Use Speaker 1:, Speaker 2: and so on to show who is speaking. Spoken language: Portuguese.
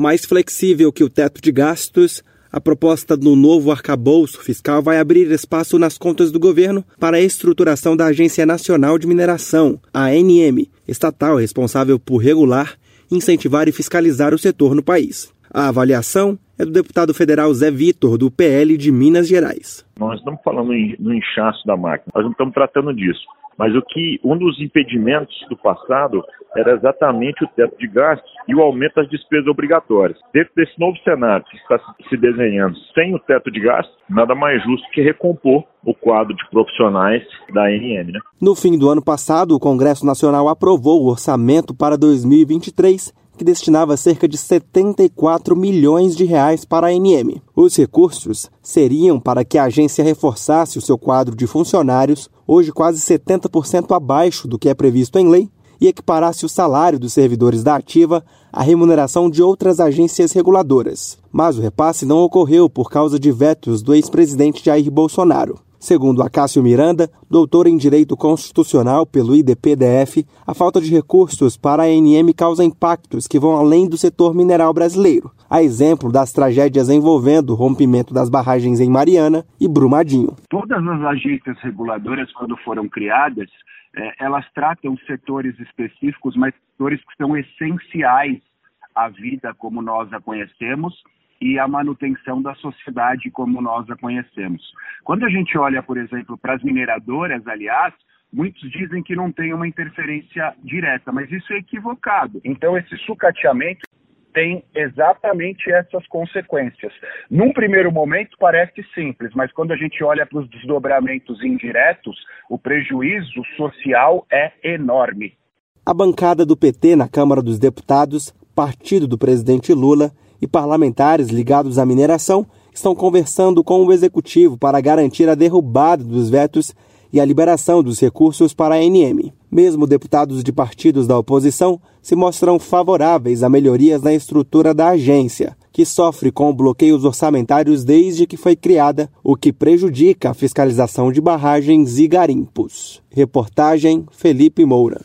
Speaker 1: Mais flexível que o teto de gastos, a proposta do novo arcabouço fiscal vai abrir espaço nas contas do governo para a estruturação da Agência Nacional de Mineração, ANM, estatal responsável por regular, incentivar e fiscalizar o setor no país. A avaliação é do deputado federal Zé Vitor, do PL de Minas Gerais.
Speaker 2: Nós estamos falando no inchaço da máquina, nós não estamos tratando disso. Mas o que um dos impedimentos do passado era exatamente o teto de gastos e o aumento das despesas obrigatórias. Dentro desse novo cenário que está se desenhando sem o teto de gastos, nada mais justo que recompor o quadro de profissionais da ANM. Né?
Speaker 1: No fim do ano passado, o Congresso Nacional aprovou o orçamento para 2023 que destinava cerca de 74 milhões de reais para a ANM. Os recursos seriam para que a agência reforçasse o seu quadro de funcionários, hoje quase 70% abaixo do que é previsto em lei, e equiparasse o salário dos servidores da ativa à remuneração de outras agências reguladoras. Mas o repasse não ocorreu por causa de vetos do ex-presidente Jair Bolsonaro. Segundo Acácio Miranda, doutor em Direito Constitucional pelo IDPDF, a falta de recursos para a ANM causa impactos que vão além do setor mineral brasileiro, a exemplo das tragédias envolvendo o rompimento das barragens em Mariana e Brumadinho.
Speaker 3: Todas as agências reguladoras, quando foram criadas, é, elas tratam setores específicos, mas setores que são essenciais à vida como nós a conhecemos e a manutenção da sociedade como nós a conhecemos. Quando a gente olha, por exemplo, para as mineradoras, aliás, muitos dizem que não tem uma interferência direta, mas isso é equivocado. Então, esse sucateamento tem exatamente essas consequências. Num primeiro momento parece simples, mas quando a gente olha para os desdobramentos indiretos, o prejuízo social é enorme.
Speaker 1: A bancada do PT na Câmara dos Deputados, partido do presidente Lula, e parlamentares ligados à mineração estão conversando com o executivo para garantir a derrubada dos vetos e a liberação dos recursos para a ANM. Mesmo deputados de partidos da oposição se mostram favoráveis a melhorias na estrutura da agência, que sofre com bloqueios orçamentários desde que foi criada, o que prejudica a fiscalização de barragens e garimpos. Reportagem Felipe Moura.